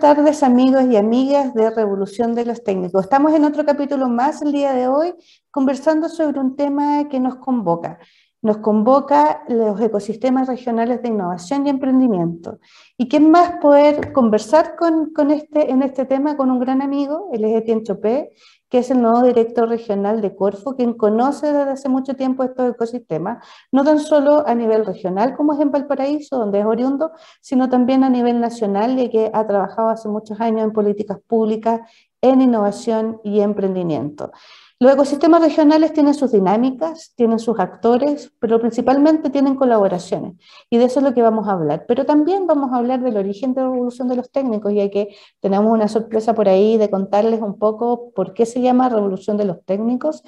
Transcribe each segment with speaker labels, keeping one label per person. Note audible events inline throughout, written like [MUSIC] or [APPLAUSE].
Speaker 1: Tardes amigos y amigas de Revolución de los Técnicos. Estamos en otro capítulo más el día de hoy conversando sobre un tema que nos convoca. Nos convoca los ecosistemas regionales de innovación y emprendimiento. ¿Y quién más poder conversar con, este, en este tema con un gran amigo? Él es Etienne Chopé, que es el nuevo director regional de Corfo, quien conoce desde hace mucho tiempo estos ecosistemas, no tan solo a nivel regional como es en Valparaíso, donde es oriundo, sino también a nivel nacional, y que ha trabajado hace muchos años en políticas públicas, en innovación y emprendimiento. Los ecosistemas regionales tienen sus dinámicas, tienen sus actores, pero principalmente tienen colaboraciones. Y de eso es lo que vamos a hablar. Pero también vamos a hablar del origen de la revolución de los técnicos, ya que tenemos una sorpresa por ahí de contarles un poco por qué se llama revolución de los técnicos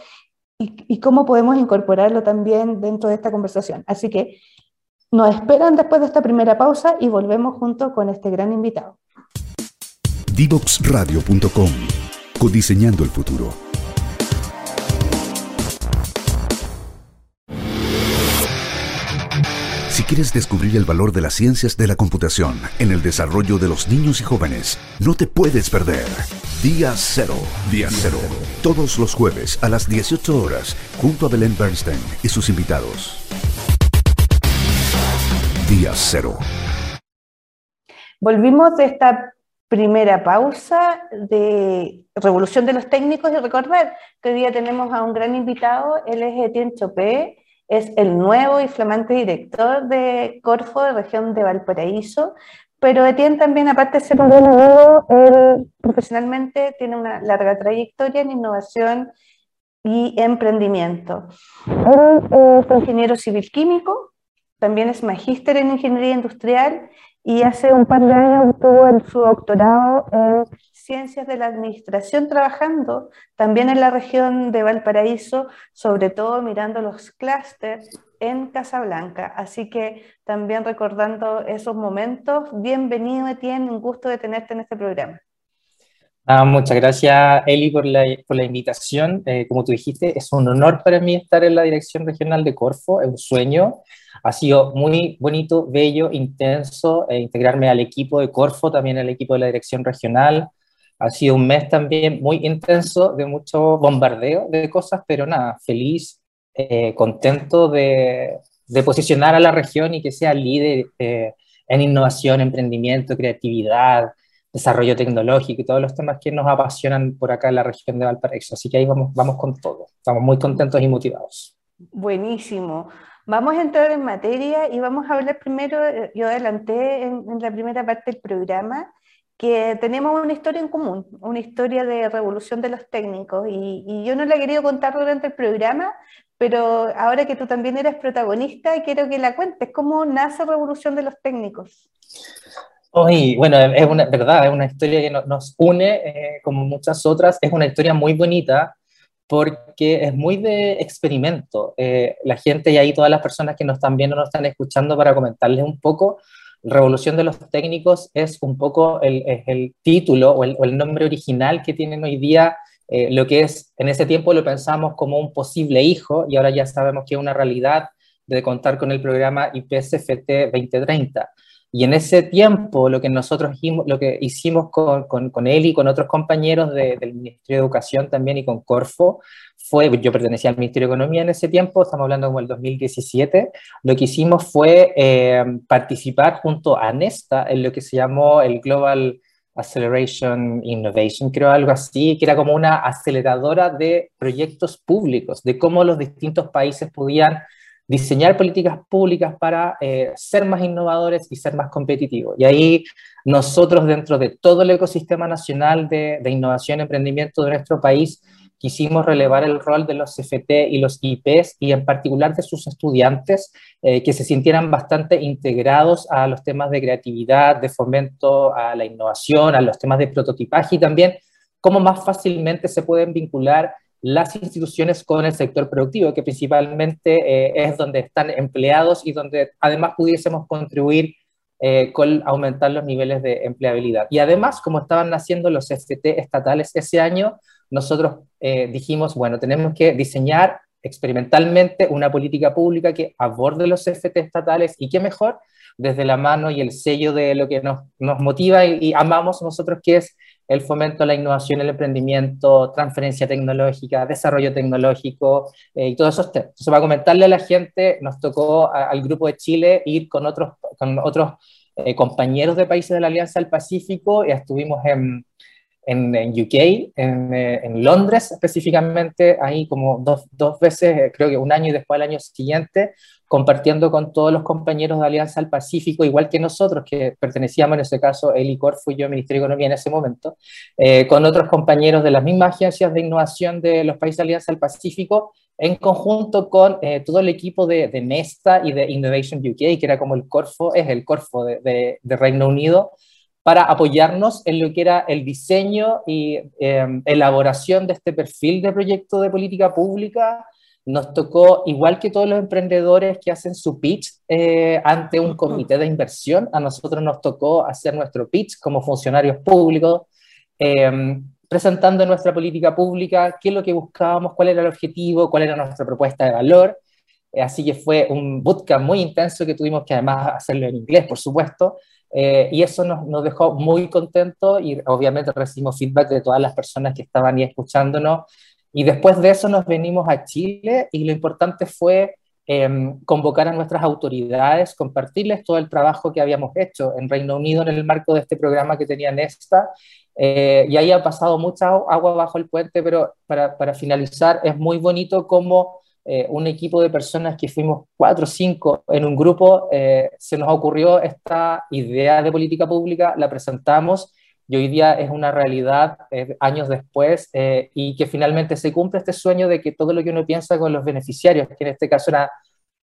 Speaker 1: y, y cómo podemos incorporarlo también dentro de esta conversación. Así que nos esperan después de esta primera pausa y volvemos junto con este gran invitado.
Speaker 2: Divoxradio.com Codiseñando el futuro. Quieres descubrir el valor de las ciencias de la computación en el desarrollo de los niños y jóvenes, no te puedes perder. Día Cero. Día Cero. Todos los jueves a las 18 horas, junto a Belén Bernstein y sus invitados. Día Cero.
Speaker 1: Volvimos de esta primera pausa de Revolución de los Técnicos y recordar que hoy día tenemos a un gran invitado, él es Etienne es el nuevo y flamante director de Corfo, de región de Valparaíso, pero Etienne también, aparte de ser un buen amigo, profesionalmente tiene una larga trayectoria en innovación y emprendimiento. Él ingeniero civil químico, también es magíster en ingeniería industrial y hace un par de años obtuvo su doctorado en ciencias de la administración trabajando también en la región de Valparaíso, sobre todo mirando los clústeres en Casablanca. Así que también recordando esos momentos, bienvenido Etienne, un gusto de tenerte en este programa.
Speaker 3: Ah, muchas gracias Eli por la, por la invitación. Eh, como tú dijiste, es un honor para mí estar en la dirección regional de Corfo, es un sueño. Ha sido muy bonito, bello, intenso eh, integrarme al equipo de Corfo, también al equipo de la dirección regional. Ha sido un mes también muy intenso, de mucho bombardeo de cosas, pero nada, feliz, eh, contento de, de, posicionar a la región y que sea líder eh, en innovación, emprendimiento, creatividad, desarrollo tecnológico y todos los temas que nos apasionan por acá en la región de Valparaíso. Así que ahí vamos, vamos con todo. Estamos muy contentos y motivados.
Speaker 1: Buenísimo. Vamos a entrar en materia y vamos a hablar primero, eh, yo adelanté en, en, la primera parte del programa, que tenemos una historia en común, una historia de revolución de los técnicos, y, y yo no la he querido contar durante el programa, pero ahora que tú también eres protagonista, quiero que la cuentes, ¿cómo nace Revolución de los Técnicos?
Speaker 3: Hoy, bueno, es una verdad, es una historia que nos une, eh, como muchas otras, es una historia muy bonita, porque es muy de experimento. Eh, la gente y ahí todas las personas que nos están viendo, nos están escuchando para comentarles un poco, Revolución de los Técnicos es un poco el, título o el, o el, nombre original que tienen hoy día, eh, lo que es, en ese tiempo lo pensamos como un posible hijo y ahora ya sabemos que es una realidad de contar con el programa IPSFT 2030. Y en ese tiempo lo que nosotros lo que hicimos con, con, con él y con otros compañeros de, del Ministerio de Educación también y con Corfo fue, yo pertenecía al Ministerio de Economía en ese tiempo, estamos hablando como el 2017, lo que hicimos fue eh, participar junto a Nesta en lo que se llamó el Global Acceleration Innovation, creo algo así, que era como una aceleradora de proyectos públicos, de cómo los distintos países podían diseñar políticas públicas para eh, ser más innovadores y ser más competitivos. Y ahí nosotros dentro de todo el ecosistema nacional de, innovación y emprendimiento de nuestro país, quisimos relevar el rol de los CFT y los IPs y en particular de sus estudiantes eh, que se sintieran bastante integrados a los temas de creatividad, de fomento a la innovación, a los temas de prototipaje y también cómo más fácilmente se pueden vincular las instituciones con el sector productivo, que principalmente eh, es donde están empleados y donde además pudiésemos contribuir eh, con aumentar los niveles de empleabilidad. Y además, como estaban naciendo los FT estatales ese año, nosotros eh, dijimos, bueno, tenemos que diseñar experimentalmente una política pública que aborde los CFT estatales y qué mejor desde la mano y el sello de lo que nos, nos motiva y, amamos nosotros, que es el fomento a la innovación, el emprendimiento, transferencia tecnológica, desarrollo tecnológico eh, y todos esos temas. Entonces, para comentarle a la gente, nos tocó al Grupo de Chile ir con otros, con otros eh, compañeros de países de la Alianza del Pacífico y estuvimos en, en, UK, en, eh, en, Londres específicamente, ahí como dos, dos, veces, creo que un año y después el año siguiente, compartiendo con todos los compañeros de Alianza al Pacífico, igual que nosotros, que pertenecíamos en ese caso, Eli Corfo y yo, Ministerio de Economía en ese momento, eh, con otros compañeros de las mismas agencias de innovación de los países de Alianza al Pacífico, en conjunto con eh, todo el equipo de, de, Nesta y de Innovation UK, que era como el Corfo, es el Corfo de, de, Reino Unido, para apoyarnos en lo que era el diseño y eh, elaboración de este perfil de proyecto de política pública nos tocó, igual que todos los emprendedores que hacen su pitch eh, ante un comité de inversión, a nosotros nos tocó hacer nuestro pitch como funcionarios públicos, em, presentando nuestra política pública, qué es lo que buscábamos, cuál era el objetivo, cuál era nuestra propuesta de valor. Eh, así que fue un bootcamp muy intenso que tuvimos que además hacerlo en inglés, por supuesto, eh, y eso nos, nos, dejó muy contentos y obviamente recibimos feedback de todas las personas que estaban ahí escuchándonos y después de eso nos venimos a Chile y lo importante fue em, convocar a nuestras autoridades, compartirles todo el trabajo que habíamos hecho en Reino Unido en el marco de este programa que tenía Nesta. Eh, y ahí ha pasado mucha agua bajo el puente, pero para, para finalizar, es muy bonito como eh, un equipo de personas que fuimos cuatro o cinco en un grupo, eh, se nos ocurrió esta idea de política pública, la presentamos y hoy día es una realidad eh, años después eh, y que finalmente se cumple este sueño de que todo lo que uno piensa con los beneficiarios, que en este caso eran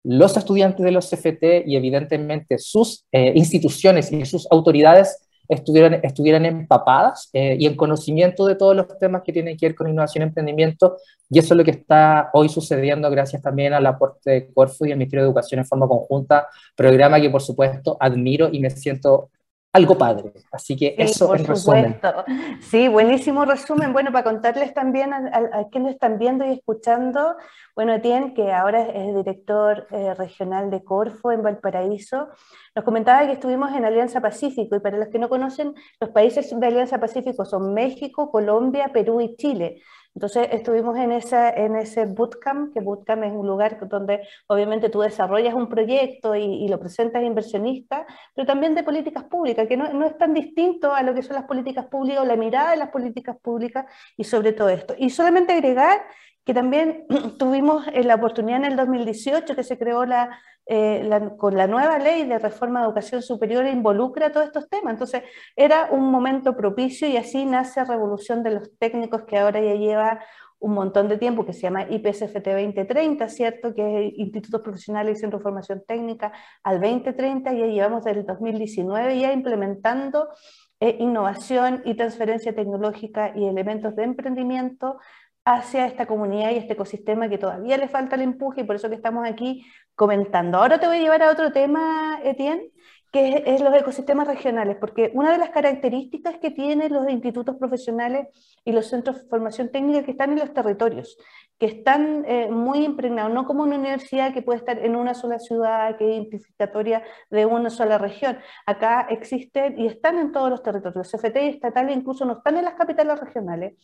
Speaker 3: los estudiantes de los CFT y evidentemente sus eh, instituciones y sus autoridades estuvieran, estuvieran empapadas y en conocimiento de todos los temas que tienen que ver con innovación y emprendimiento. Y eso es lo que está hoy sucediendo gracias también al aporte de Corfu y el Ministerio de Educación en forma conjunta, programa que por supuesto admiro y me siento algo padre. Así que eso
Speaker 1: por supuesto. Sí, buenísimo resumen. Bueno, para contarles también a, quienes están viendo y escuchando, bueno, Etienne, que ahora es director eh, regional de Corfo en Valparaíso, nos comentaba que estuvimos en Alianza Pacífico y para los que no conocen, los países de Alianza Pacífico son México, Colombia, Perú y Chile. Entonces estuvimos en, esa, en ese bootcamp, que bootcamp es un lugar donde obviamente tú desarrollas un proyecto y, lo presentas a inversionistas, pero también de políticas públicas, que no, no, es tan distinto a lo que son las políticas públicas o la mirada de las políticas públicas y sobre todo esto. Y solamente agregar que también [CLEARS THROAT] tuvimos la oportunidad en el 2018 que se creó la, eh, con la nueva ley de reforma de educación superior involucra todos estos temas. Entonces, era un momento propicio y así nace Revolución de los Técnicos, que ahora ya lleva un montón de tiempo, que se llama IPSFT 2030, ¿cierto? Que es Institutos Profesionales y Centro de Formación Técnica al 2030, y ya llevamos desde el 2019 ya implementando eh, innovación y transferencia tecnológica y elementos de emprendimiento hacia esta comunidad y este ecosistema que todavía le falta el empuje y por eso que estamos aquí comentando. Ahora te voy a llevar a otro tema, Etienne, que es, los ecosistemas regionales, porque una de las características que tienen los institutos profesionales y los centros de formación técnica que están en los territorios, que están eh, muy impregnados, no como una universidad que puede estar en una sola ciudad, que es identificatoria de una sola región. Acá existen y están en todos los territorios. CFT y estatales incluso no están en las capitales regionales,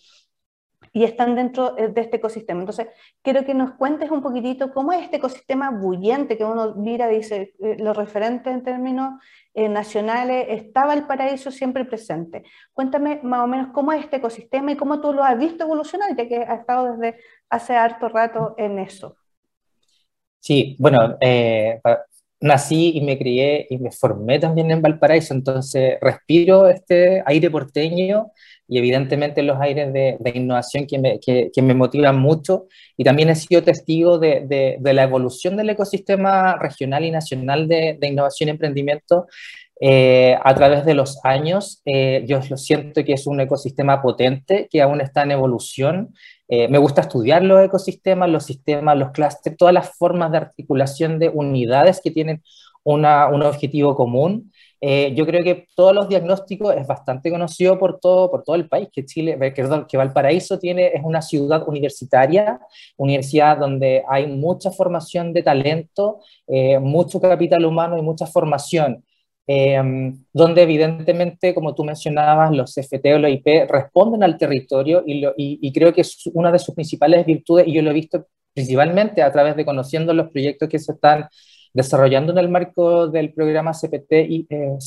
Speaker 1: y están dentro eh, de este ecosistema. Entonces, quiero que nos cuentes un poquitito cómo es este ecosistema bullente que uno mira, dice, eh, lo referente en términos eh, nacionales, estaba el paraíso siempre presente. Cuéntame más o menos cómo es este ecosistema y cómo tú lo has visto evolucionar, ya que has estado desde hace harto rato en eso.
Speaker 3: Sí, bueno, nací y me crié y me formé también en Valparaíso, entonces respiro este aire porteño y evidentemente los aires de, innovación que me, que, me, motivan mucho. Y también he sido testigo de, de, la evolución del ecosistema regional y nacional de, innovación y emprendimiento eh, a través de los años. Eh, yo lo siento que es un ecosistema potente, que aún está en evolución. Eh, me gusta estudiar los ecosistemas, los sistemas, los clústeres, todas las formas de articulación de unidades que tienen un objetivo común. Eh, yo creo que todos los diagnósticos es bastante conocido por todo, por todo el país, que Chile, perdón, que Valparaíso tiene, es una ciudad universitaria, universidad donde hay mucha formación de talento, eh, mucho capital humano y mucha formación. Em, donde evidentemente, como tú mencionabas, los FT o los IP responden al territorio y, y, creo que es una de sus principales virtudes, y yo lo he visto principalmente a través de conociendo los proyectos que se están desarrollando en el marco del programa CPT y, eh,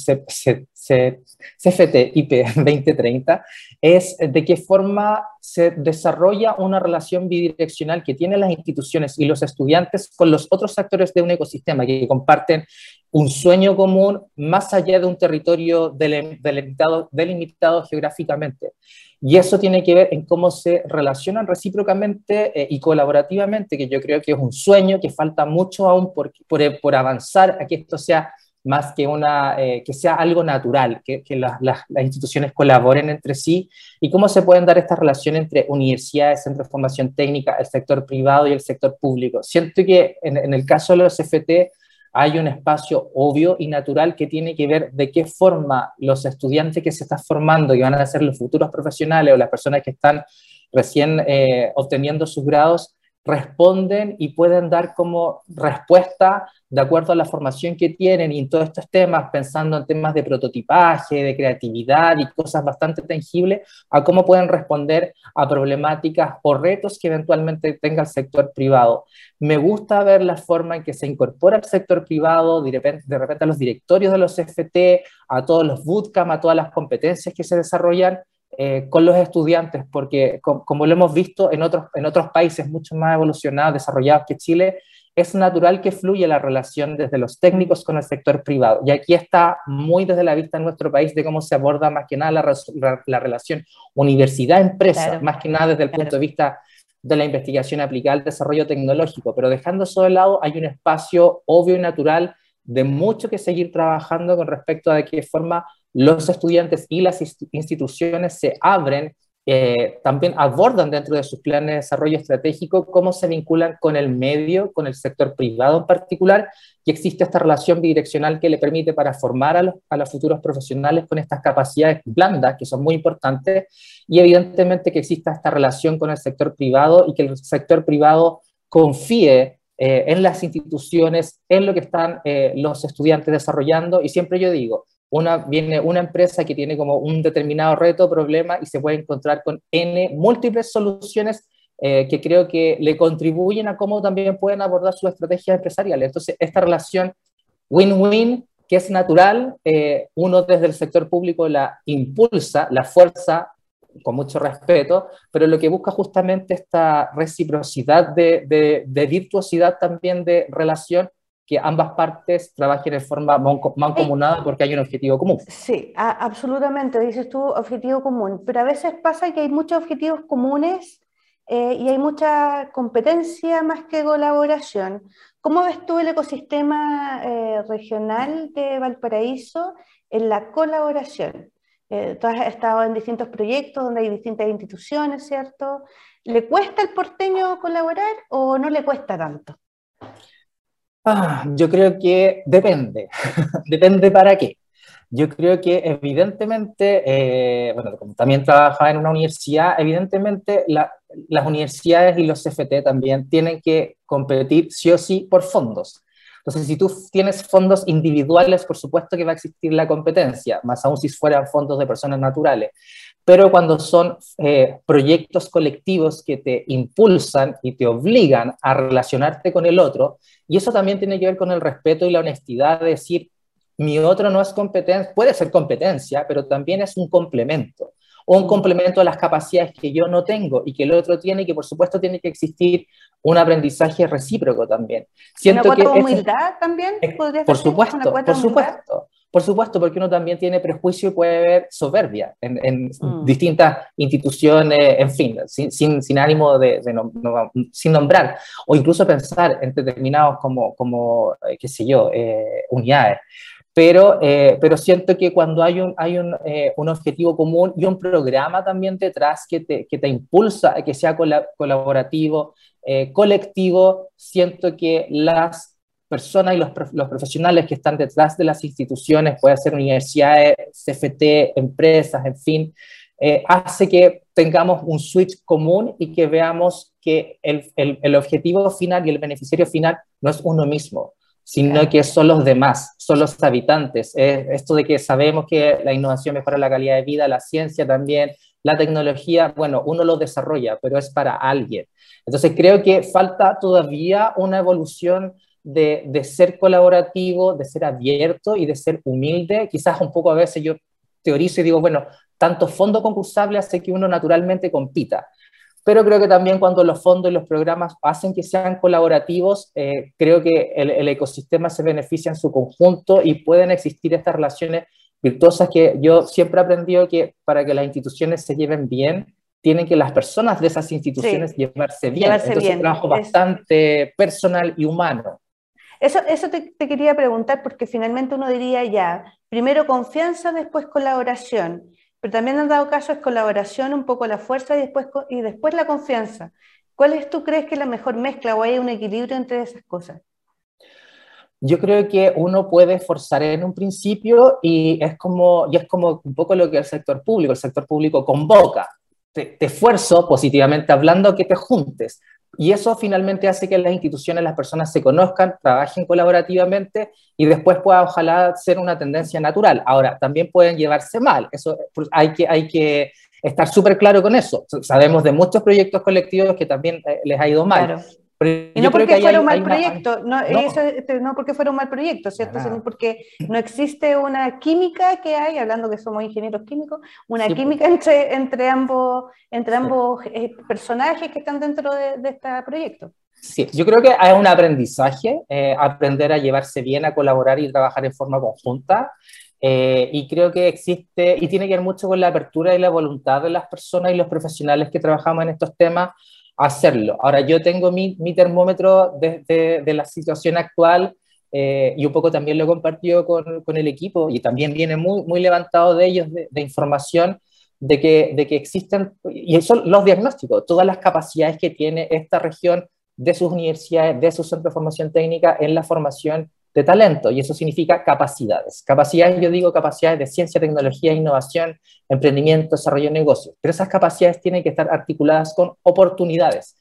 Speaker 3: CFT IP 2030, es de qué forma se desarrolla una relación bidireccional que tienen las instituciones y los estudiantes con los otros actores de un ecosistema que comparten un sueño común más allá de un territorio delimitado, delimitado geográficamente. Y eso tiene que ver en cómo se relacionan recíprocamente eh, y colaborativamente, que yo creo que es un sueño que falta mucho aún por, por, avanzar a que esto sea más que, una, eh, que sea algo natural, que, que las instituciones colaboren entre sí y cómo se pueden dar estas relaciones entre universidades, centros de formación técnica, el sector privado y el sector público. Siento que en, el caso de los FT, hay un espacio obvio y natural que tiene que ver de qué forma los estudiantes que se están formando y van a ser los futuros profesionales o las personas que están recién eh, obteniendo sus grados responden y pueden dar como respuesta de acuerdo a la formación que tienen y en todos estos temas, pensando en temas de prototipaje, de creatividad y cosas bastante tangibles, a cómo pueden responder a problemáticas o retos que eventualmente tenga el sector privado. Me gusta ver la forma en que se incorpora el sector privado, de repente, a los directorios de los FT, a todos los bootcamp, a todas las competencias que se desarrollan, eh, con los estudiantes, porque como lo hemos visto en otros, en otros países mucho más evolucionados, desarrollados que Chile, es natural que fluya la relación desde los técnicos con el sector privado. Y aquí está muy desde la vista en nuestro país de cómo se aborda más que nada la, la, relación universidad-empresa, más que nada desde el punto de vista de la investigación aplicada al desarrollo tecnológico. Pero dejando eso de lado, hay un espacio obvio y natural de mucho que seguir trabajando con respecto a de qué forma los estudiantes y las instituciones se abren, eh, también abordan dentro de sus planes de desarrollo estratégico cómo se vinculan con el medio, con el sector privado en particular, y existe esta relación bidireccional que le permite para formar a los, futuros profesionales con estas capacidades blandas, que son muy importantes, y evidentemente que exista esta relación con el sector privado y que el sector privado confíe eh, en las instituciones, en lo que están eh, los estudiantes desarrollando, y siempre yo digo, una, viene una empresa que tiene como un determinado reto, problema y se puede encontrar con N múltiples soluciones eh, que creo que le contribuyen a cómo también pueden abordar su estrategia empresarial. Entonces, esta relación win-win, que es natural, eh, uno desde el sector público la impulsa, la fuerza con mucho respeto, pero lo que busca justamente esta reciprocidad de, de virtuosidad también de relación que ambas partes trabajen de forma mancomunada porque hay un objetivo común.
Speaker 1: Sí, absolutamente, dices tú objetivo común, pero a veces pasa que hay muchos objetivos comunes eh, y hay mucha competencia más que colaboración. ¿Cómo ves tú el ecosistema eh, regional de Valparaíso en la colaboración? Eh, tú has estado en distintos proyectos donde hay distintas instituciones, ¿cierto? ¿Le cuesta al porteño colaborar o no le cuesta tanto?
Speaker 3: Ah, yo creo que depende. [LAUGHS] depende para qué. Yo creo que evidentemente, eh, bueno, como también trabajaba en una universidad, evidentemente las universidades y los CFT también tienen que competir sí o sí por fondos. Entonces, si tú tienes fondos individuales, por supuesto que va a existir la competencia, más aún si fueran fondos de personas naturales. Pero cuando son eh, proyectos colectivos que te impulsan y te obligan a relacionarte con el otro, y eso también tiene que ver con el respeto y la honestidad de decir, mi otro no es competencia, puede ser competencia, pero también es un complemento o un complemento a las capacidades que yo no tengo y que el otro tiene y que por supuesto tiene que existir un aprendizaje recíproco también.
Speaker 1: Siento ¿Una cuota de humildad también?
Speaker 3: por supuesto, por supuesto. Por supuesto, porque uno también tiene prejuicio y puede ver soberbia en, mm. distintas instituciones, en fin, sin, sin, ánimo de, sin nombrar, o incluso pensar en determinados como, como eh, qué sé yo, eh, unidades. Pero, eh, pero siento que cuando hay, un, hay un, un, objetivo común y un programa también detrás que te, que te impulsa a que sea colaborativo, colectivo, siento que las personas y los, los, profesionales que están detrás de las instituciones, puede ser universidades, CFT, empresas, en fin, eh, hace que tengamos un switch común y que veamos que el, el, el, objetivo final y el beneficiario final no es uno mismo, sino que son los demás, son los habitantes. esto de que sabemos que la innovación mejora la calidad de vida, la ciencia también, la tecnología, bueno, uno lo desarrolla, pero es para alguien. Entonces creo que falta todavía una evolución de, de, ser colaborativo, de ser abierto y de ser humilde. Quizás un poco a veces yo teorizo y digo, bueno, tanto fondo concursable hace que uno naturalmente compita. Pero creo que también cuando los fondos y los programas hacen que sean colaborativos, eh, creo que el, el, ecosistema se beneficia en su conjunto y pueden existir estas relaciones virtuosas que yo siempre he aprendido que para que las instituciones se lleven bien, tienen que las personas de esas instituciones sí, llevarse bien. Llevarse Entonces, bien. es un trabajo bastante personal y humano.
Speaker 1: Eso, eso te, quería preguntar porque finalmente uno diría ya, primero confianza, después colaboración, pero también han dado caso es colaboración, un poco la fuerza y después, y después la confianza. ¿Cuál es tú crees que la mejor mezcla o hay un equilibrio entre esas cosas?
Speaker 3: Yo creo que uno puede forzar en un principio y es como, y es como un poco lo que el sector público, el sector público convoca, te, te esfuerzo positivamente hablando que te juntes, y eso finalmente hace que las instituciones, las personas se conozcan, trabajen colaborativamente y después pueda ojalá ser una tendencia natural. Ahora, también pueden llevarse mal, eso hay que, hay que estar súper claro con eso. Sabemos de muchos proyectos colectivos que también eh, les ha ido mal.
Speaker 1: Pero y no porque fuera un mal proyecto, no, no. Eso, no, porque fuera un mal proyecto, ¿cierto? Sino porque no existe una química que hay, hablando que somos ingenieros químicos, una sí, química entre, entre ambos, entre sí. ambos eh, personajes que están dentro de, de, este proyecto.
Speaker 3: Sí, yo creo que hay un aprendizaje, eh, aprender a llevarse bien, a colaborar y trabajar en forma conjunta. Eh, y creo que existe, y tiene que ver mucho con la apertura y la voluntad de las personas y los profesionales que trabajamos en estos temas hacerlo. Ahora, yo tengo mi, mi termómetro de, de, la situación actual eh, y un poco también lo he compartido con, con, el equipo y también viene muy, muy levantado de ellos de, de, información de que, de que existen, y son los diagnósticos, todas las capacidades que tiene esta región de sus universidades, de sus centros de formación técnica en la formación de talento, y eso significa capacidades. Capacidades, yo digo capacidades de ciencia, tecnología, innovación, emprendimiento, desarrollo de negocios, pero esas capacidades tienen que estar articuladas con oportunidades.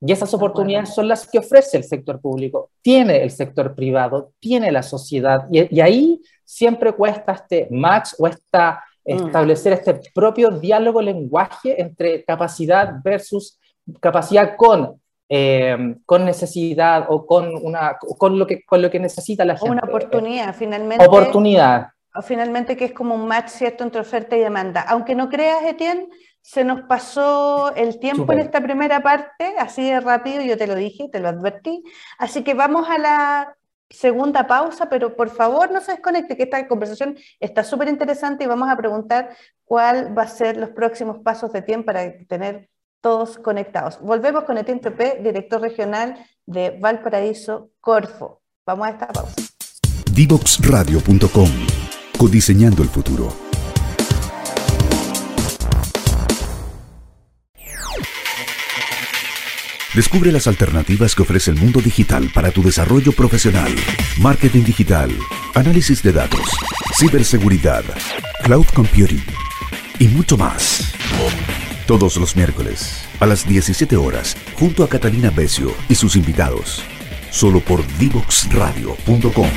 Speaker 3: Y esas oportunidades son las que ofrece el sector público, tiene el sector privado, tiene la sociedad, y, y ahí siempre cuesta este match o esta, mm. establecer este propio diálogo, lenguaje entre capacidad versus capacidad con eh, con necesidad o con, una, con, lo que, con lo que necesita la gente.
Speaker 1: Una oportunidad, finalmente.
Speaker 3: Oportunidad.
Speaker 1: Finalmente que es como un match cierto entre oferta y demanda. Aunque no creas, Etienne, se nos pasó el tiempo Super. en esta primera parte, así de rápido, yo te lo dije, te lo advertí. Así que vamos a la segunda pausa, pero por favor no se desconecte, que esta conversación está súper interesante y vamos a preguntar cuál va a ser los próximos pasos de tiempo para tener todos conectados. Volvemos con Etienne Topé, director regional de Valparaíso Corfo. Vamos a esta pausa.
Speaker 2: Divoxradio.com Codiseñando el futuro. Descubre las alternativas que ofrece el mundo digital para tu desarrollo profesional. Marketing digital, análisis de datos, ciberseguridad, cloud computing y mucho más. Todos los miércoles, a las 17 horas, junto a Catalina Becio y sus invitados. Solo por Divoxradio.com.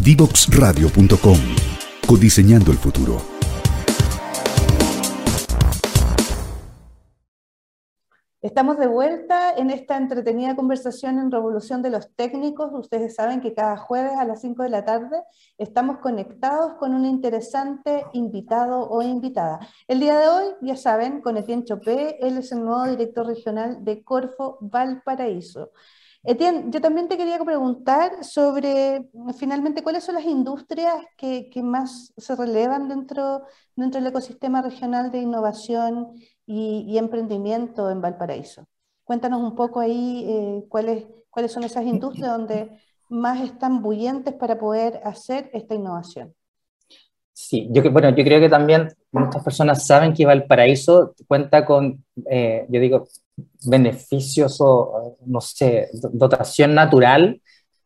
Speaker 2: Divoxradio.com. Codiseñando el futuro.
Speaker 1: Estamos de vuelta en esta entretenida conversación en Revolución de los Técnicos. Ustedes saben que cada jueves a las 5 de la tarde estamos conectados con un interesante invitado o invitada. El día de hoy, ya saben, con Etienne Chopé, él es el nuevo director regional de Corfo Valparaíso. Etienne, yo también te quería preguntar sobre finalmente cuáles son las industrias que, más se relevan dentro, dentro del ecosistema regional de innovación y, y, emprendimiento en Valparaíso. Cuéntanos un poco ahí eh, cuáles, cuáles son esas industrias donde más están bullentes para poder hacer esta innovación.
Speaker 3: Sí, yo, bueno, yo creo que también muchas personas saben que Valparaíso cuenta con, eh, yo digo, beneficios o, no sé, dotación natural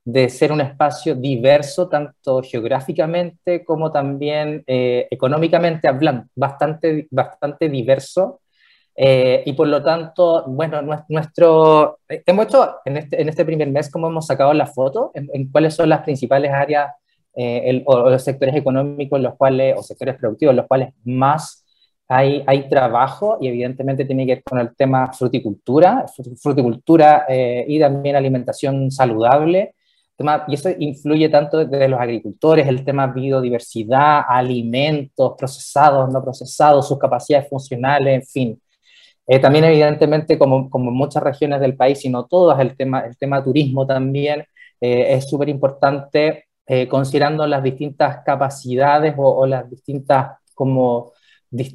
Speaker 3: de ser un espacio diverso, tanto geográficamente como también eh, económicamente hablando, bastante, bastante diverso. Eh, y por lo tanto, bueno, nuestro, hemos hecho en este, en este primer mes, como hemos sacado la foto, en cuáles son las principales áreas eh, o, los sectores económicos los cuales, o sectores productivos los cuales más hay, hay trabajo y evidentemente tiene que ver con el tema fruticultura, fruticultura eh, y también alimentación saludable. Tema, y eso influye tanto desde los agricultores, el tema biodiversidad, alimentos, procesados, no procesados, sus capacidades funcionales, en fin. Eh, también evidentemente, como, como muchas regiones del país, y no todas, el tema, el tema turismo también es súper importante eh, considerando las distintas capacidades o, las distintas como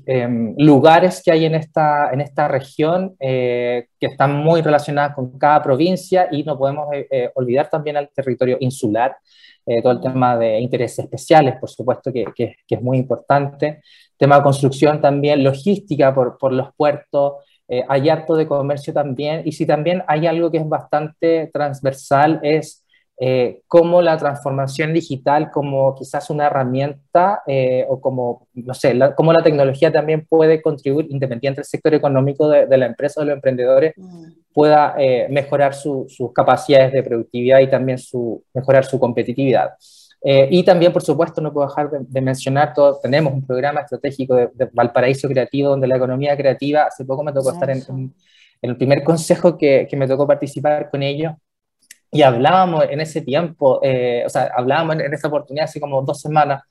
Speaker 3: em, lugares que hay en esta, en esta región eh, que están muy relacionadas con cada provincia y no podemos eh, olvidar también al territorio insular, todo el tema de intereses especiales, por supuesto que, que, es muy importante, tema de construcción también, logística por, por los puertos, hay harto de comercio también y si también hay algo que es bastante transversal es eh, cómo la transformación digital como quizás una herramienta eh, o como, no sé, cómo la tecnología también puede contribuir, independiente del sector económico de, la empresa o de los emprendedores, mm. pueda eh, mejorar sus capacidades de productividad y también su, mejorar su competitividad. y también, por supuesto, no puedo dejar de, mencionar, todo, tenemos un programa estratégico de, Valparaíso Creativo, donde la economía creativa, hace poco me tocó estar en, en, el primer consejo que, que me tocó participar con ellos, y hablábamos en ese tiempo, eh, o sea, hablábamos en, esa oportunidad hace como dos semanas,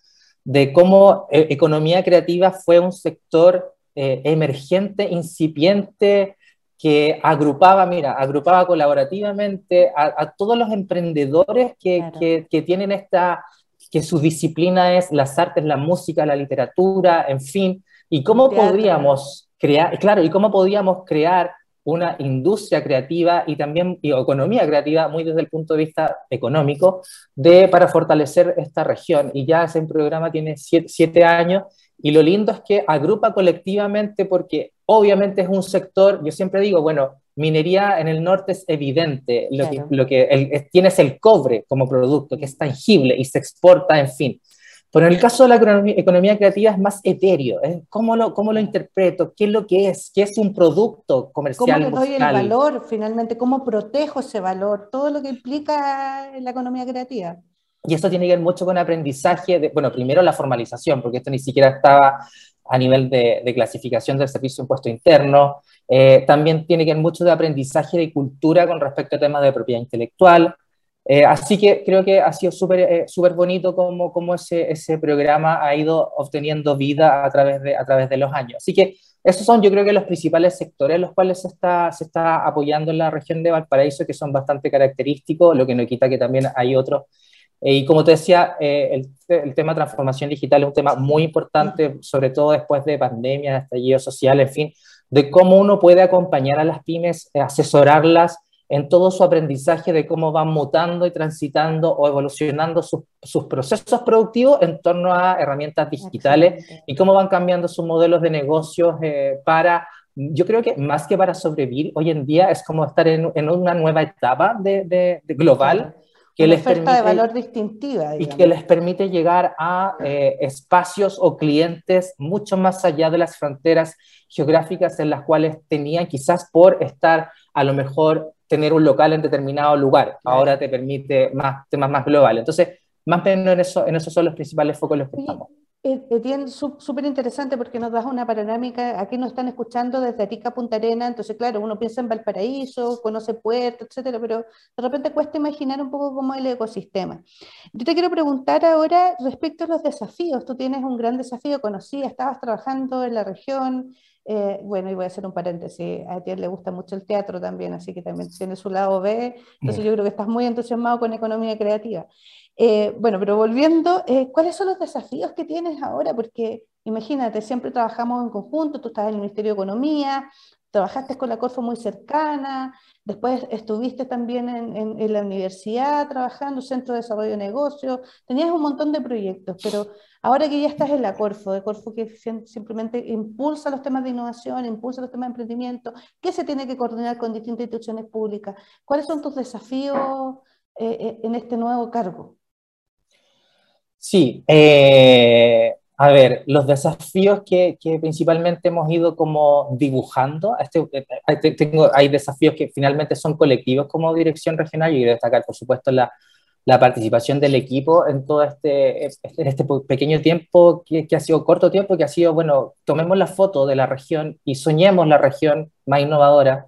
Speaker 3: de cómo eh, economía creativa fue un sector eh, emergente, incipiente, que agrupaba, mira, agrupaba colaborativamente a, todos los emprendedores que, que, que, tienen esta, que su disciplina es las artes, la música, la literatura, en fin, y cómo podríamos crear, claro, y cómo podíamos crear una industria creativa y también y economía creativa muy desde el punto de vista económico de, para fortalecer esta región. Y ya ese programa tiene siete, años y lo lindo es que agrupa colectivamente porque obviamente es un sector, yo siempre digo, bueno, minería en el norte es evidente, lo que, lo que tienes el cobre como producto, que es tangible y se exporta, en fin. Pero en el caso de la economía, creativa es más etéreo. ¿Cómo, lo, ¿Cómo lo interpreto? ¿Qué es lo que es? ¿Qué es un producto comercial?
Speaker 1: ¿Cómo le doy el valor finalmente? ¿Cómo protejo ese valor? Todo lo que implica la economía creativa.
Speaker 3: Y esto tiene que ver mucho con aprendizaje, de, bueno, primero la formalización, porque esto ni siquiera estaba a nivel de, clasificación del servicio de impuesto interno. Eh, también tiene que ver mucho de aprendizaje de cultura con respecto a temas de propiedad intelectual. Eh, así que creo que ha sido súper eh, súper bonito cómo, cómo ese, ese, programa ha ido obteniendo vida a través, de, a través de los años. Así que esos son yo creo que los principales sectores en los cuales se está, se está apoyando en la región de Valparaíso, que son bastante característicos, lo que no quita que también hay otros. Eh, y como te decía, el, el, tema de transformación digital es un tema muy importante, sobre todo después de pandemia, estallido social, en fin, de cómo uno puede acompañar a las pymes, asesorarlas, en todo su aprendizaje de cómo van mutando y transitando o evolucionando sus, sus procesos productivos en torno a herramientas digitales y cómo van cambiando sus modelos de negocios eh, para, yo creo que más que para sobrevivir, hoy en día es como estar en, en una nueva etapa de, de, global.
Speaker 1: Que les permite, de valor distintiva.
Speaker 3: Y que les permite llegar a eh, espacios o clientes mucho más allá de las fronteras geográficas en las cuales tenían quizás por estar a lo mejor tener un local en determinado lugar. Ahora te permite más temas más globales. Entonces, más o menos en eso, en esos son los principales focos en los que estamos.
Speaker 1: Etienne, súper interesante porque nos das una panorámica, aquí nos están escuchando desde Arica a Punta Arena, entonces claro, uno piensa en Valparaíso, conoce Puerto, etcétera, pero de repente cuesta imaginar un poco cómo es el ecosistema. Yo te quiero preguntar ahora respecto a los desafíos, tú tienes un gran desafío, conocí, estabas trabajando en la región, eh, bueno, y voy a hacer un paréntesis, a ti le gusta mucho el teatro también, así que también tiene su lado B, entonces yo creo que estás muy entusiasmado con economía creativa. Eh, bueno, pero volviendo, eh, ¿cuáles son los desafíos que tienes ahora? Porque imagínate, siempre trabajamos en conjunto, tú estás en el Ministerio de Economía, trabajaste con la Corfo muy cercana, después estuviste también en, la universidad trabajando, Centro de Desarrollo de Negocios, tenías un montón de proyectos, pero ahora que ya estás en la Corfo, de Corfo que simplemente impulsa los temas de innovación, impulsa los temas de emprendimiento, ¿qué se tiene que coordinar con distintas instituciones públicas? ¿Cuáles son tus desafíos eh, eh, en este nuevo cargo?
Speaker 3: Sí, eh, a ver, los desafíos que, principalmente hemos ido como dibujando, este, eh, tengo, hay desafíos que finalmente son colectivos como dirección regional y quiero destacar, por supuesto, la, la participación del equipo en todo este, este pequeño tiempo, que, que, ha sido corto tiempo, que ha sido, bueno, tomemos la foto de la región y soñemos la región más innovadora.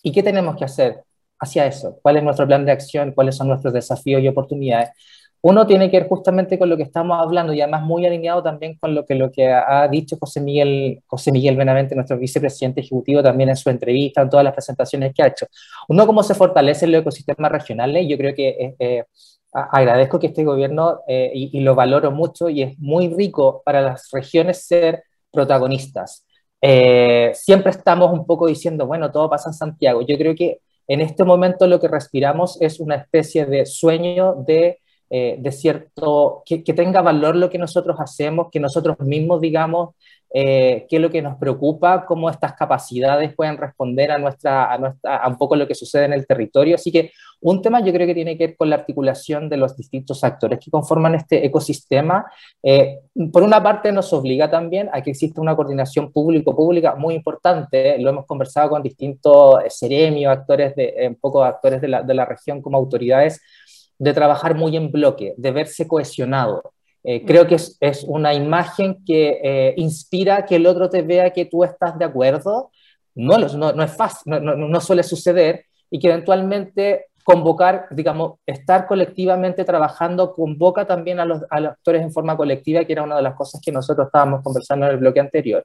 Speaker 3: ¿Y qué tenemos que hacer hacia eso? ¿Cuál es nuestro plan de acción? ¿Cuáles son nuestros desafíos y oportunidades? Uno tiene que ver justamente con lo que estamos hablando y además muy alineado también con lo que, lo que ha dicho José Miguel, José Miguel Benavente, nuestro vicepresidente ejecutivo, también en su entrevista, en todas las presentaciones que ha hecho. Uno, cómo se fortalecen los ecosistemas regionales. Yo creo que eh, eh, agradezco que este gobierno, eh, y, lo valoro mucho, y es muy rico para las regiones ser protagonistas. siempre estamos un poco diciendo, bueno, todo pasa en Santiago. Yo creo que en este momento lo que respiramos es una especie de sueño de eh, de cierto, que, tenga valor lo que nosotros hacemos, que nosotros mismos digamos eh, qué es lo que nos preocupa, cómo estas capacidades pueden responder a, nuestra, a, nuestra, a un poco lo que sucede en el territorio. Así que un tema yo creo que tiene que ver con la articulación de los distintos actores que conforman este ecosistema. Eh, por una parte nos obliga también a que exista una coordinación público-pública muy importante. Lo hemos conversado con distintos seremios, actores de, un poco actores de la, de la región como autoridades de trabajar muy en bloque, de verse cohesionado. Eh, creo que es, es, una imagen que eh, inspira que el otro te vea que tú estás de acuerdo. No, no, no es fácil, no, no, no, suele suceder y que eventualmente convocar, digamos, estar colectivamente trabajando, convoca también a los, a los, actores en forma colectiva, que era una de las cosas que nosotros estábamos conversando en el bloque anterior.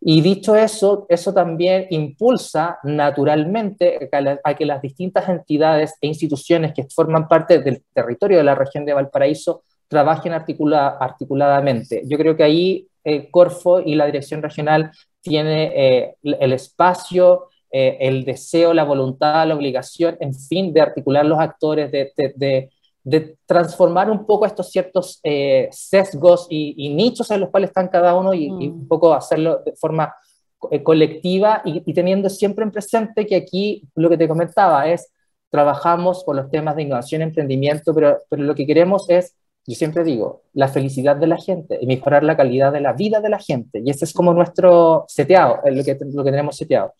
Speaker 3: Y dicho eso, eso también impulsa naturalmente a, que las distintas entidades e instituciones que forman parte del territorio de la región de Valparaíso trabajen articula, articuladamente. Yo creo que ahí el Corfo y la dirección regional tiene eh, el espacio, eh, el deseo, la voluntad, la obligación, en fin, de articular los actores, de, de, de, transformar un poco estos ciertos eh, sesgos y, nichos en los cuales están cada uno y, y un mm. poco hacerlo de forma eh, colectiva y, y, teniendo siempre en presente que aquí lo que te comentaba es, trabajamos con los temas de innovación y emprendimiento, pero, pero lo que queremos es yo siempre digo, la felicidad de la gente y mejorar la calidad de la vida de la gente. Y ese es como nuestro seteado, lo que, lo que tenemos seteado.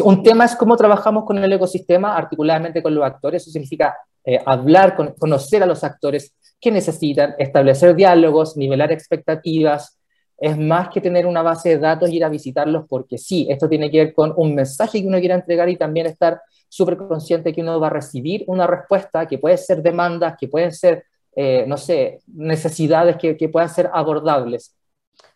Speaker 3: Un tema es cómo trabajamos con el ecosistema articuladamente con los actores. Eso significa eh, hablar, con, conocer a los actores que necesitan, establecer diálogos, nivelar expectativas. Es más que tener una base de datos y ir a visitarlos porque sí, esto tiene que ver con un mensaje que uno quiera entregar y también estar súper consciente que uno va a recibir una respuesta que puede ser demandas, que pueden ser, eh, no sé, necesidades que, que puedan ser abordables.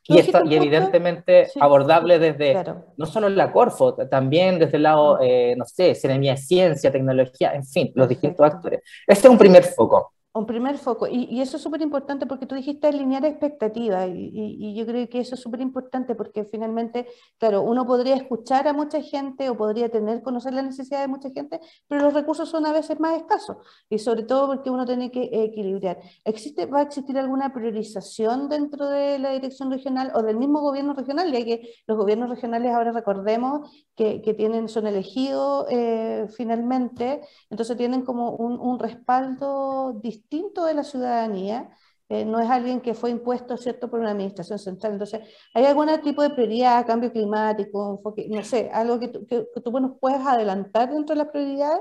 Speaker 3: Y, y evidentemente abordable desde no solo la Corfo, también desde el lado, eh, no sé, Seremia Ciencia, Tecnología, en fin, los distintos actores. Este es un primer foco.
Speaker 1: Un primer foco. Y, y eso es súper importante porque tú dijiste alinear expectativas y, y, yo creo que eso es súper importante porque finalmente, claro, uno podría escuchar a mucha gente o podría tener, conocer la necesidad de mucha gente, pero los recursos son a veces más escasos y sobre todo porque uno tiene que equilibrar. ¿Existe, ¿Va a existir alguna priorización dentro de la dirección regional o del mismo gobierno regional? Ya que los gobiernos regionales ahora recordemos que, que tienen, son elegidos eh, finalmente, entonces tienen como un, un respaldo distinto distinto de la ciudadanía, eh, no es alguien que fue impuesto, ¿cierto?, por una administración central. Entonces, ¿hay algún tipo de prioridad, cambio climático, no sé, algo que tú, que, tú nos puedes adelantar dentro de las prioridades?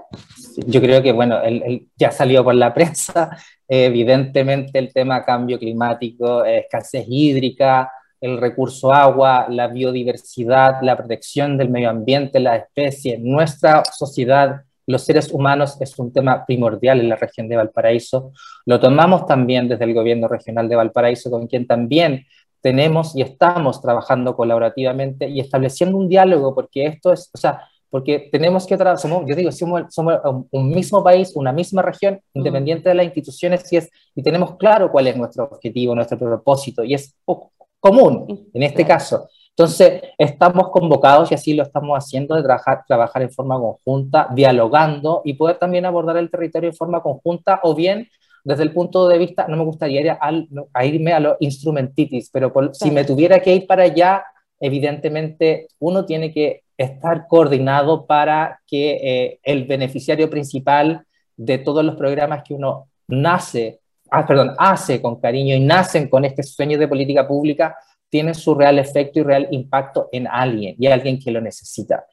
Speaker 3: Yo creo que, bueno, ya salió por la [LAUGHS] prensa, evidentemente el tema cambio climático, escasez hídrica, el recurso agua, la biodiversidad, la protección del medio ambiente, la especie, nuestra sociedad los seres humanos es un tema primordial en la región de Valparaíso. Lo tomamos también desde el gobierno regional de Valparaíso, con quien también tenemos y estamos trabajando colaborativamente y estableciendo un diálogo, porque esto es, o sea, porque tenemos que trabajar, yo digo, somos, somos, un mismo país, una misma región, mm. independiente de las instituciones, y, es, y tenemos claro cuál es nuestro objetivo, nuestro propósito, y es común en este caso. Entonces, estamos convocados y así lo estamos haciendo de trabajar, trabajar en forma conjunta, dialogando y poder también abordar el territorio en forma conjunta o bien desde el punto de vista, no me gustaría ir a, irme a los instrumentitis, pero si me tuviera que ir para allá, evidentemente uno tiene que estar coordinado para que eh, el beneficiario principal de todos los programas que uno nace, ah, perdón, hace con cariño y nacen con este sueño de política pública, tiene su real efecto y real impacto en alguien y alguien que lo necesita.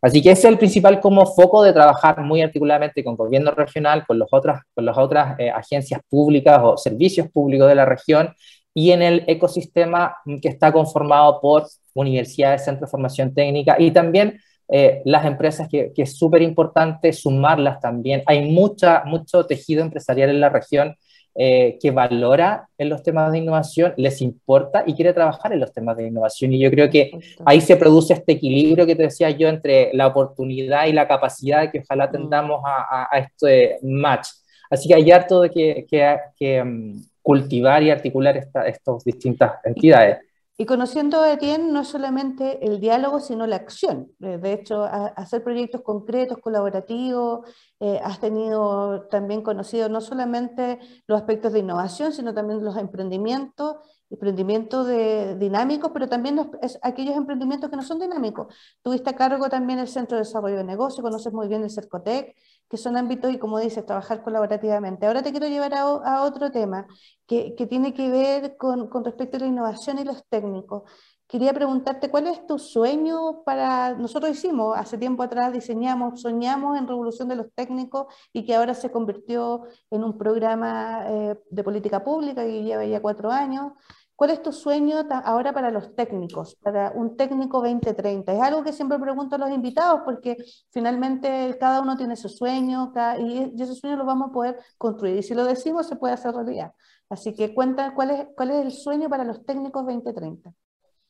Speaker 3: Así que ese es el principal como foco de trabajar muy articuladamente con gobierno regional, con, los otras, con las otras eh, agencias públicas o servicios públicos de la región y en el ecosistema que está conformado por universidades, centros de formación técnica y también eh, las empresas que, es súper importante sumarlas también. Hay mucha, mucho tejido empresarial en la región eh, que valora en los temas de innovación, les importa y quiere trabajar en los temas de innovación. Y yo creo que ahí se produce este equilibrio que te decía yo entre la oportunidad y la capacidad que ojalá mm. tendamos a, a, este match. Así que hay harto de que, que, que mm, cultivar y articular estas distintas entidades.
Speaker 1: Y conociendo a Etienne no es solamente el diálogo, sino la acción. Eh, de hecho, hacer proyectos concretos, colaborativos, eh, has tenido también conocido no solamente los aspectos de innovación, sino también los emprendimientos, emprendimientos de, dinámicos, pero también aquellos emprendimientos que no son dinámicos. Tuviste a cargo también el Centro de Desarrollo de Negocios, conoces muy bien el Cercotec, que son ámbitos y, como dices, trabajar colaborativamente. Ahora te quiero llevar a, otro tema que, tiene que ver con, respecto a la innovación y los técnicos. Quería preguntarte cuál es tu sueño para, nosotros hicimos, hace tiempo atrás diseñamos, soñamos en Revolución de los Técnicos y que ahora se convirtió en un programa eh, de política pública que lleva ya cuatro años. ¿Cuál es tu sueño ahora para los técnicos, para un técnico 2030? Es algo que siempre pregunto a los invitados porque finalmente cada uno tiene su sueño y ese sueño lo vamos a poder construir. Y si lo decimos, se puede hacer realidad. Así que cuenta cuál es, cuál es el sueño para los técnicos 2030.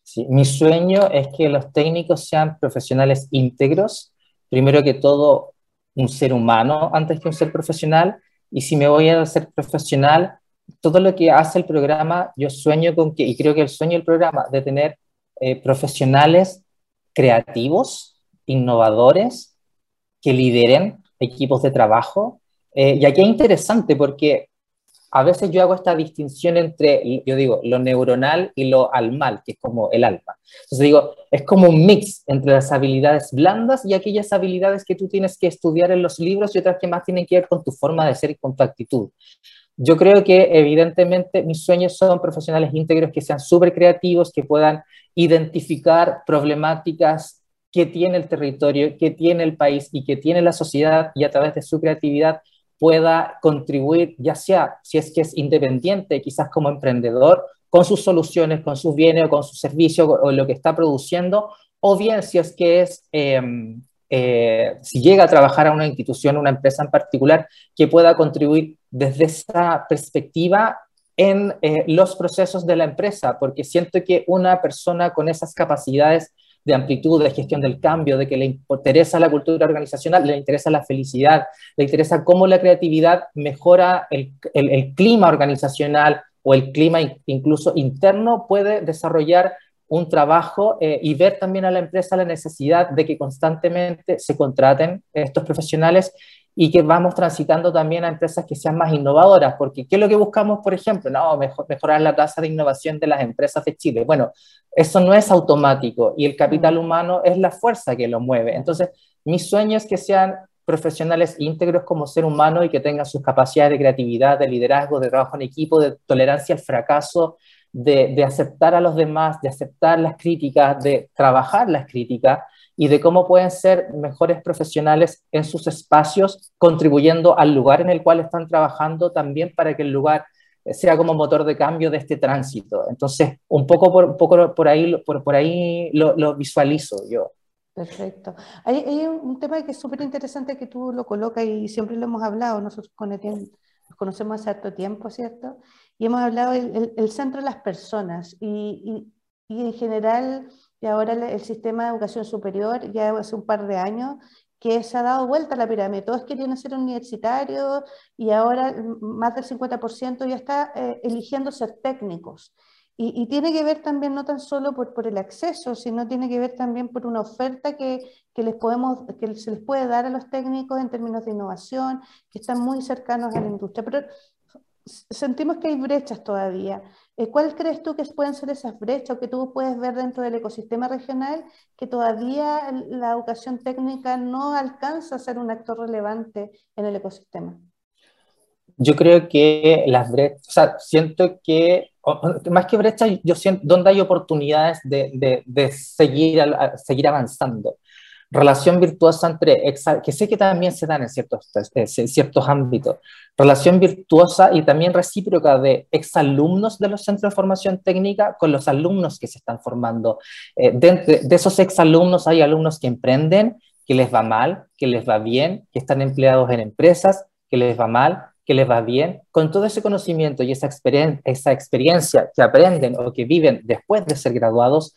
Speaker 3: Sí, mi sueño es que los técnicos sean profesionales íntegros, primero que todo un ser humano antes que un ser profesional, y si me voy a ser profesional, todo lo que hace el programa, yo sueño con que, y creo que el sueño del programa, de tener eh, profesionales creativos, innovadores, que lideren equipos de trabajo. Eh, y aquí es interesante porque a veces yo hago esta distinción entre, yo digo, lo neuronal y lo almal, que es como el alma. Entonces digo, es como un mix entre las habilidades blandas y aquellas habilidades que tú tienes que estudiar en los libros y otras que más tienen que ver con tu forma de ser y con tu actitud. Yo creo que evidentemente mis sueños son profesionales íntegros que sean súper creativos, que puedan identificar problemáticas que tiene el territorio, que tiene el país y que tiene la sociedad y a través de su creatividad pueda contribuir, ya sea si es que es independiente, quizás como emprendedor, con sus soluciones, con sus bienes o con sus servicios o lo que está produciendo, o bien si es que es em, eh, si llega a trabajar a una institución, una empresa en particular, que pueda contribuir desde esa perspectiva en eh, los procesos de la empresa, porque siento que una persona con esas capacidades de amplitud, de gestión del cambio, de que le interesa la cultura organizacional, le interesa la felicidad, le interesa cómo la creatividad mejora el, el clima organizacional o el clima incluso interno, puede desarrollar un trabajo eh, y ver también a la empresa la necesidad de que constantemente se contraten estos profesionales y que vamos transitando también a empresas que sean más innovadoras, porque ¿qué es lo que buscamos, por ejemplo? No, mejorar la tasa de innovación de las empresas de Chile. Bueno, eso no es automático y el capital humano es la fuerza que lo mueve. Entonces, mi sueño es que sean profesionales íntegros como ser humano y que tengan sus capacidades de creatividad, de liderazgo, de trabajo en equipo, de tolerancia al fracaso, de, aceptar a los demás, de aceptar las críticas, de trabajar las críticas y de cómo pueden ser mejores profesionales en sus espacios, contribuyendo al lugar en el cual están trabajando también para que el lugar sea como motor de cambio de este tránsito. Entonces, un poco por, un poco por ahí, por, por ahí lo, visualizo yo.
Speaker 1: Perfecto. Hay, hay, un tema que es súper interesante que tú lo colocas y siempre lo hemos hablado, nosotros con Etienne nos conocemos hace harto tiempo, ¿cierto? Y hemos hablado del el, centro de las personas y, y, en general, y ahora el, sistema de educación superior, ya hace un par de años, que se ha dado vuelta a la pirámide. Todos querían ser universitarios y ahora más del 50% ya está eh, eligiendo ser técnicos. Y, tiene que ver también no tan solo por, por, el acceso, sino tiene que ver también por una oferta que, que, les podemos, que se les puede dar a los técnicos en términos de innovación, que están muy cercanos a la industria. Pero sentimos que hay brechas todavía. Eh, ¿Cuáles crees tú que pueden ser esas brechas o que tú puedes ver dentro del ecosistema regional que todavía la educación técnica no alcanza a ser un actor relevante en el ecosistema?
Speaker 3: Yo creo que las brechas, o sea, siento que, más que brechas, yo siento donde hay oportunidades de, de, de seguir, seguir avanzando relación virtuosa entre, que sé que también se dan en ciertos, en ciertos ámbitos, relación virtuosa y también recíproca de exalumnos de los centros de formación técnica con los alumnos que se están formando. Eh, de, de, esos exalumnos hay alumnos que emprenden, que les va mal, que les va bien, que están empleados en empresas, que les va mal, que les va bien, con todo ese conocimiento y esa experiencia que aprenden o que viven después de ser graduados,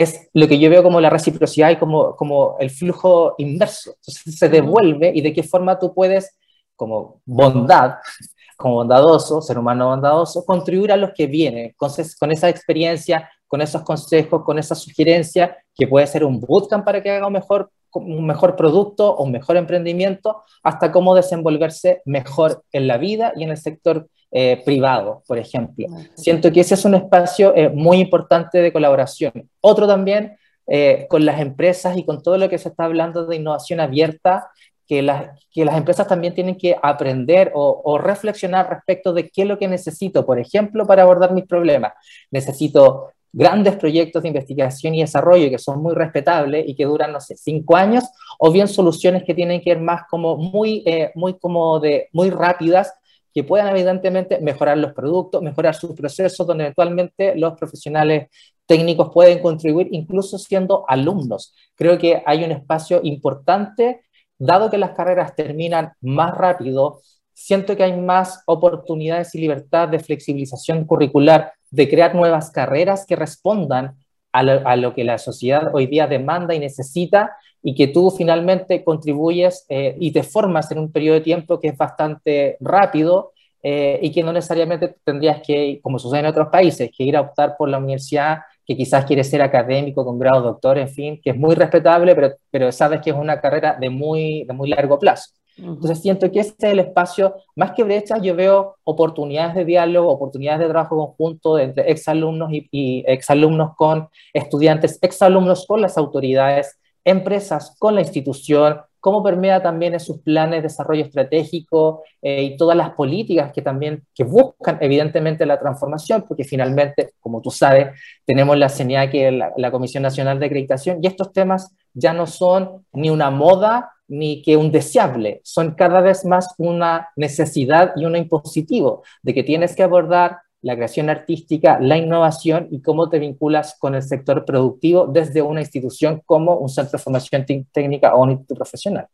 Speaker 3: es lo que yo veo como la reciprocidad y como, como el flujo inverso. Entonces se devuelve y de qué forma tú puedes, como bondad, [LAUGHS] como bondadoso, ser humano bondadoso, contribuir a los que vienen con, con esa experiencia, con esos consejos, con esa sugerencia, que puede ser un bootcamp para que haga un mejor, un mejor producto o un mejor emprendimiento, hasta cómo desenvolverse mejor en la vida y en el sector eh, privado, por ejemplo. Siento que ese es un espacio eh, muy importante de colaboración. Otro también eh, con las empresas y con todo lo que se está hablando de innovación abierta, que las, que las empresas también tienen que aprender o, o, reflexionar respecto de qué es lo que necesito, por ejemplo, para abordar mis problemas. Necesito grandes proyectos de investigación y desarrollo que son muy respetables y que duran, no sé, cinco años, o bien soluciones que tienen que ir más como muy, muy como de, muy rápidas que puedan evidentemente mejorar los productos, mejorar sus procesos, donde eventualmente los profesionales técnicos pueden contribuir, incluso siendo alumnos. Creo que hay un espacio importante, dado que las carreras terminan más rápido, siento que hay más oportunidades y libertad de flexibilización curricular, de crear nuevas carreras que respondan a lo, a lo que la sociedad hoy día demanda y necesita y que tú finalmente contribuyes eh, y te formas en un periodo de tiempo que es bastante rápido eh, y que no necesariamente tendrías que, como sucede en otros países, que ir a optar por la universidad que quizás quieres ser académico con grado doctor, en fin, que es muy respetable, pero, pero sabes que es una carrera de muy, de muy largo plazo. Entonces siento que este es el espacio, más que brechas, yo veo oportunidades de diálogo, oportunidades de trabajo conjunto entre exalumnos y, y exalumnos con estudiantes, exalumnos con las autoridades, empresas con la institución, cómo permea también en sus planes de desarrollo estratégico eh, y todas las políticas que también que buscan evidentemente la transformación, porque finalmente, como tú sabes, tenemos la CNA que la, Comisión Nacional de Acreditación y estos temas ya no son ni una moda ni que un deseable, son cada vez más una necesidad y un impositivo de que tienes que abordar la creación artística, la innovación y cómo te vinculas con el sector productivo desde una institución como un centro de formación técnica o un instituto profesional.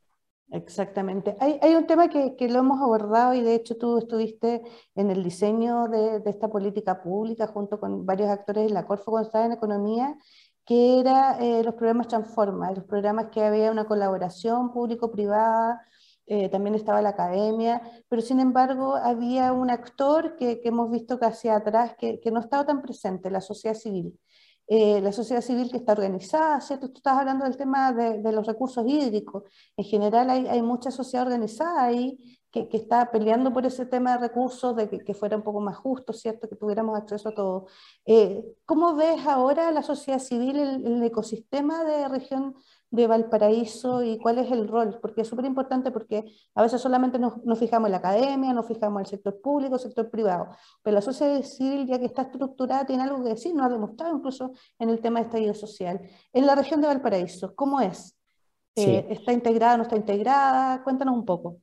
Speaker 1: Exactamente. Hay, hay un tema que, que, lo hemos abordado y de hecho tú estuviste en el diseño de, de esta política pública junto con varios actores de la Corfo cuando en economía, que era eh, los programas Transforma, los programas que había una colaboración público-privada eh, también estaba la academia, pero sin embargo había un actor que, que hemos visto casi atrás que, que, no estaba tan presente, la sociedad civil. Eh, la sociedad civil que está organizada, ¿cierto? Tú estás hablando del tema de, de los recursos hídricos. En general hay, hay, mucha sociedad organizada ahí que, que, está peleando por ese tema de recursos, de que, que, fuera un poco más justo, ¿cierto? Que tuviéramos acceso a todo. Eh, ¿Cómo ves ahora la sociedad civil, el, el ecosistema de región de Valparaíso y cuál es el rol, porque es súper importante porque a veces solamente nos, nos, fijamos en la academia, nos fijamos en el sector público, el sector privado, pero la sociedad civil ya que está estructurada tiene algo que decir, nos ha demostrado incluso en el tema de estallido social. En la región de Valparaíso, ¿cómo es? Sí. Eh, ¿Está integrada, no está integrada? Cuéntanos un poco.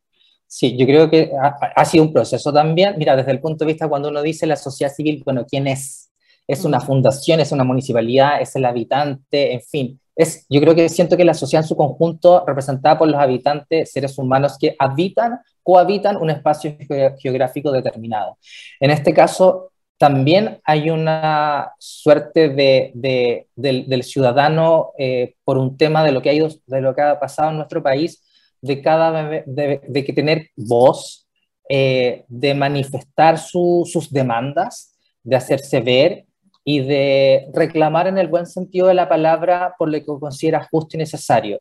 Speaker 3: Sí, yo creo que ha, ha, sido un proceso también. Mira, desde el punto de vista cuando uno dice la sociedad civil, bueno, ¿quién es? Es una fundación, es una municipalidad, es el habitante, en fin es, yo creo que siento que la sociedad en su conjunto, representada por los habitantes, seres humanos que habitan, cohabitan un espacio geográfico determinado. En este caso, también hay una suerte de, de, del, ciudadano eh, por un tema de lo, que ha ido, de lo que ha pasado en nuestro país, de, cada, de, de que tener voz, eh, de manifestar su, sus demandas, de hacerse ver y de reclamar en el buen sentido de la palabra por lo que considera justo y necesario.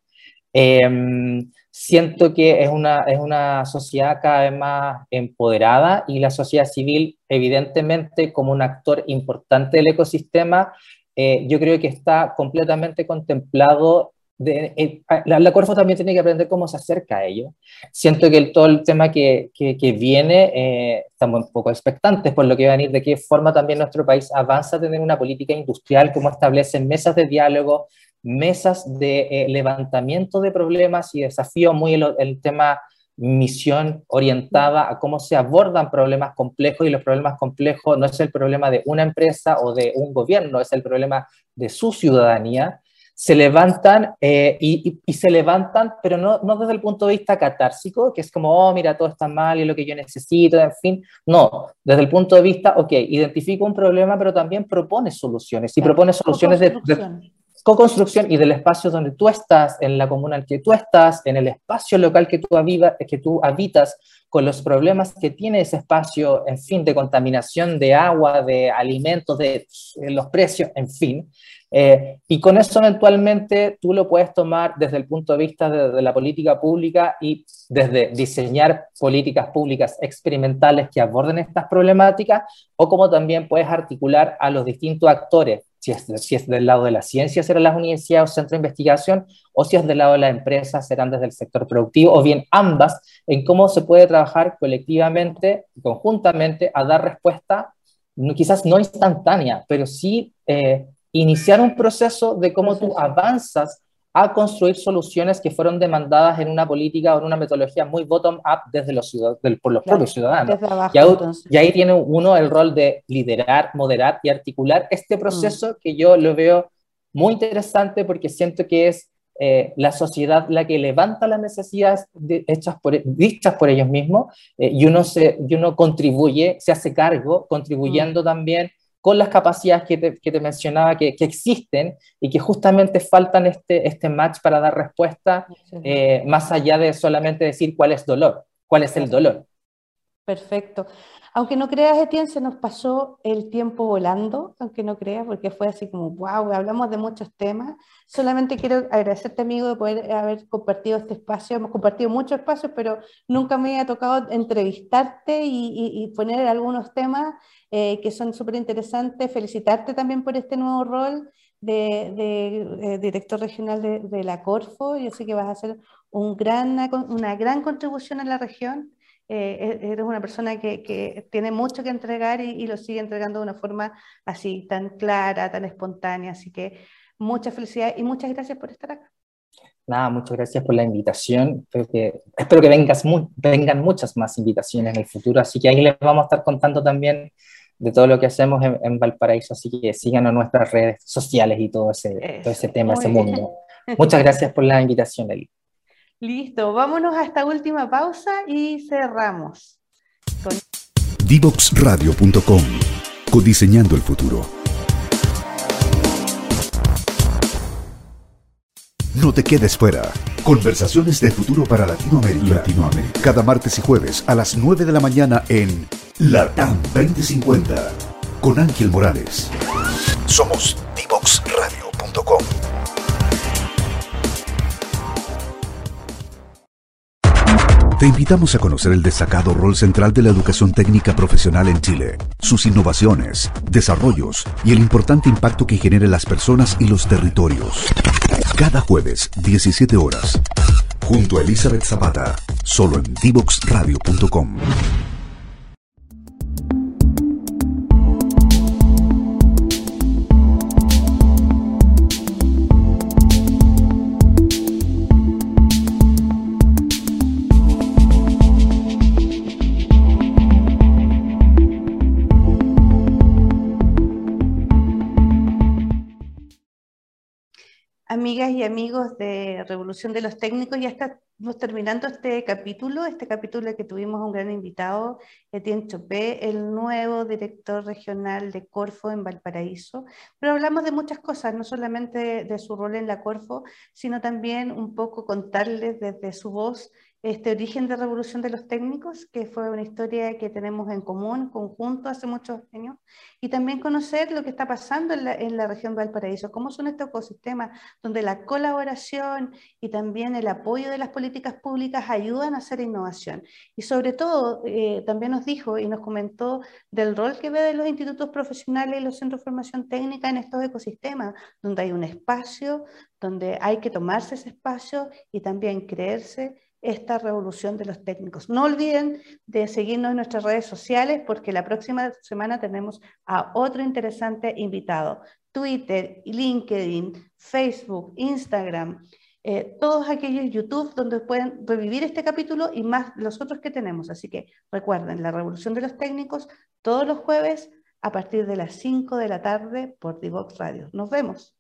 Speaker 3: Em, siento que es una, es una sociedad cada vez más empoderada y la sociedad civil, evidentemente, como un actor importante del ecosistema, eh, yo creo que está completamente contemplado eh, la, la, Corfo también tiene que aprender cómo se acerca a ello. Siento que el, todo el tema que, que, viene, eh, estamos un poco expectantes por lo que va a venir, de qué forma también nuestro país avanza a tener una política industrial, cómo establecen mesas de diálogo, mesas de eh, levantamiento de problemas y desafíos, muy el, el tema misión orientada a cómo se abordan problemas complejos y los problemas complejos no es el problema de una empresa o de un gobierno, es el problema de su ciudadanía se levantan eh, y, se levantan, pero no, no, desde el punto de vista catársico, que es como, oh, mira, todo está mal y lo que yo necesito, en fin. No, desde el punto de vista, ok, identifica un problema, pero también propone soluciones y propone soluciones de, co-construcción y del espacio donde tú estás, en la comuna en que tú estás, en el espacio local que tú, que tú habitas, con los problemas que tiene ese espacio, en fin, de contaminación de agua, de alimentos, de, los precios, en fin. Eh, y con eso eventualmente tú lo puedes tomar desde el punto de vista de, la política pública y desde diseñar políticas públicas experimentales que aborden estas problemáticas, o como también puedes articular a los distintos actores si es, si es del lado de la ciencia, serán las universidades o centros de investigación, o si es del lado de la empresa, serán desde el sector productivo, o bien ambas, en cómo se puede trabajar colectivamente, conjuntamente, a dar respuesta, quizás no instantánea, pero sí eh, iniciar un proceso de cómo tú avanzas a construir soluciones que fueron demandadas en una política o en una metodología muy bottom-up desde los por los propios ciudadanos. y, ahí, tiene uno el rol de liderar, moderar y articular este proceso mm. que yo lo veo muy interesante porque siento que es eh, la sociedad la que levanta las necesidades hechas por, dichas por ellos mismos eh, y, uno se, y uno contribuye, se hace cargo, contribuyendo mm. también con las capacidades que te, que te mencionaba que, que, existen y que justamente faltan este, este match para dar respuesta eh, más allá de solamente decir cuál es dolor, cuál es el dolor.
Speaker 1: Perfecto. Aunque no creas, Etienne, se nos pasó el tiempo volando, aunque no creas, porque fue así como, wow, hablamos de muchos temas. Solamente quiero agradecerte, amigo, de poder haber compartido este espacio. Hemos compartido muchos espacios, pero nunca me había tocado entrevistarte y, y, poner algunos temas eh, que son súper interesantes. Felicitarte también por este nuevo rol de, de, director regional de, de, la Corfo. Yo sé que vas a hacer un gran, una gran contribución a la región. Eh, e-, eres una persona que, que, tiene mucho que entregar y, lo sigue entregando de una forma así, tan clara, tan espontánea. Así que mucha felicidad y muchas gracias por estar acá.
Speaker 3: Nada, muchas gracias por la invitación. Espero que, espero que vengas vengan muchas más invitaciones en el futuro. Así que ahí les vamos a estar contando también de todo lo que hacemos en, Valparaíso. Así que síganos en nuestras redes sociales y todo ese, todo ese tema, ese mundo. Muchas gracias por la invitación, Eli.
Speaker 1: Listo, vámonos a esta última pausa y cerramos. Con...
Speaker 2: Divoxradio.com Codiseñando el futuro. No te quedes fuera. Conversaciones de futuro para Latinoamérica. Latinoamérica. Cada martes y jueves a las 9 de la mañana en Latam 2050 con Ángel Morales. Somos Divoxradio.com. Te invitamos a conocer el destacado rol central de la educación técnica profesional en Chile, sus innovaciones, desarrollos y el importante impacto que genera en las personas y los territorios. Cada jueves, 17 horas, junto a Elizabeth Zapata, solo en divoxradio.com.
Speaker 1: amigos de Revolución de los Técnicos, ya estamos terminando este capítulo, este capítulo que tuvimos un gran invitado, Etienne Chopé, el nuevo director regional de Corfo en Valparaíso, pero hablamos de muchas cosas, no solamente de, su rol en la Corfo, sino también un poco contarles desde su voz este origen de Revolución de los Técnicos, que fue una historia que tenemos en común, conjunto, hace muchos años, y también conocer lo que está pasando en la, en la región Valparaíso, cómo son estos ecosistemas donde la colaboración y también el apoyo de las políticas públicas ayudan a hacer innovación. Y sobre todo, eh, también nos dijo y nos comentó del rol que ve de los institutos profesionales y los centros de formación técnica en estos ecosistemas, donde hay un espacio, donde hay que tomarse ese espacio y también creerse esta revolución de los técnicos. No olviden de seguirnos en nuestras redes sociales porque la próxima semana tenemos a otro interesante invitado. Twitter, LinkedIn, Facebook, Instagram, eh, todos aquellos YouTube donde pueden revivir este capítulo y más los otros que tenemos. Así que recuerden, la revolución de los técnicos todos los jueves a partir de las 5 de la tarde por Divox Radio. Nos vemos.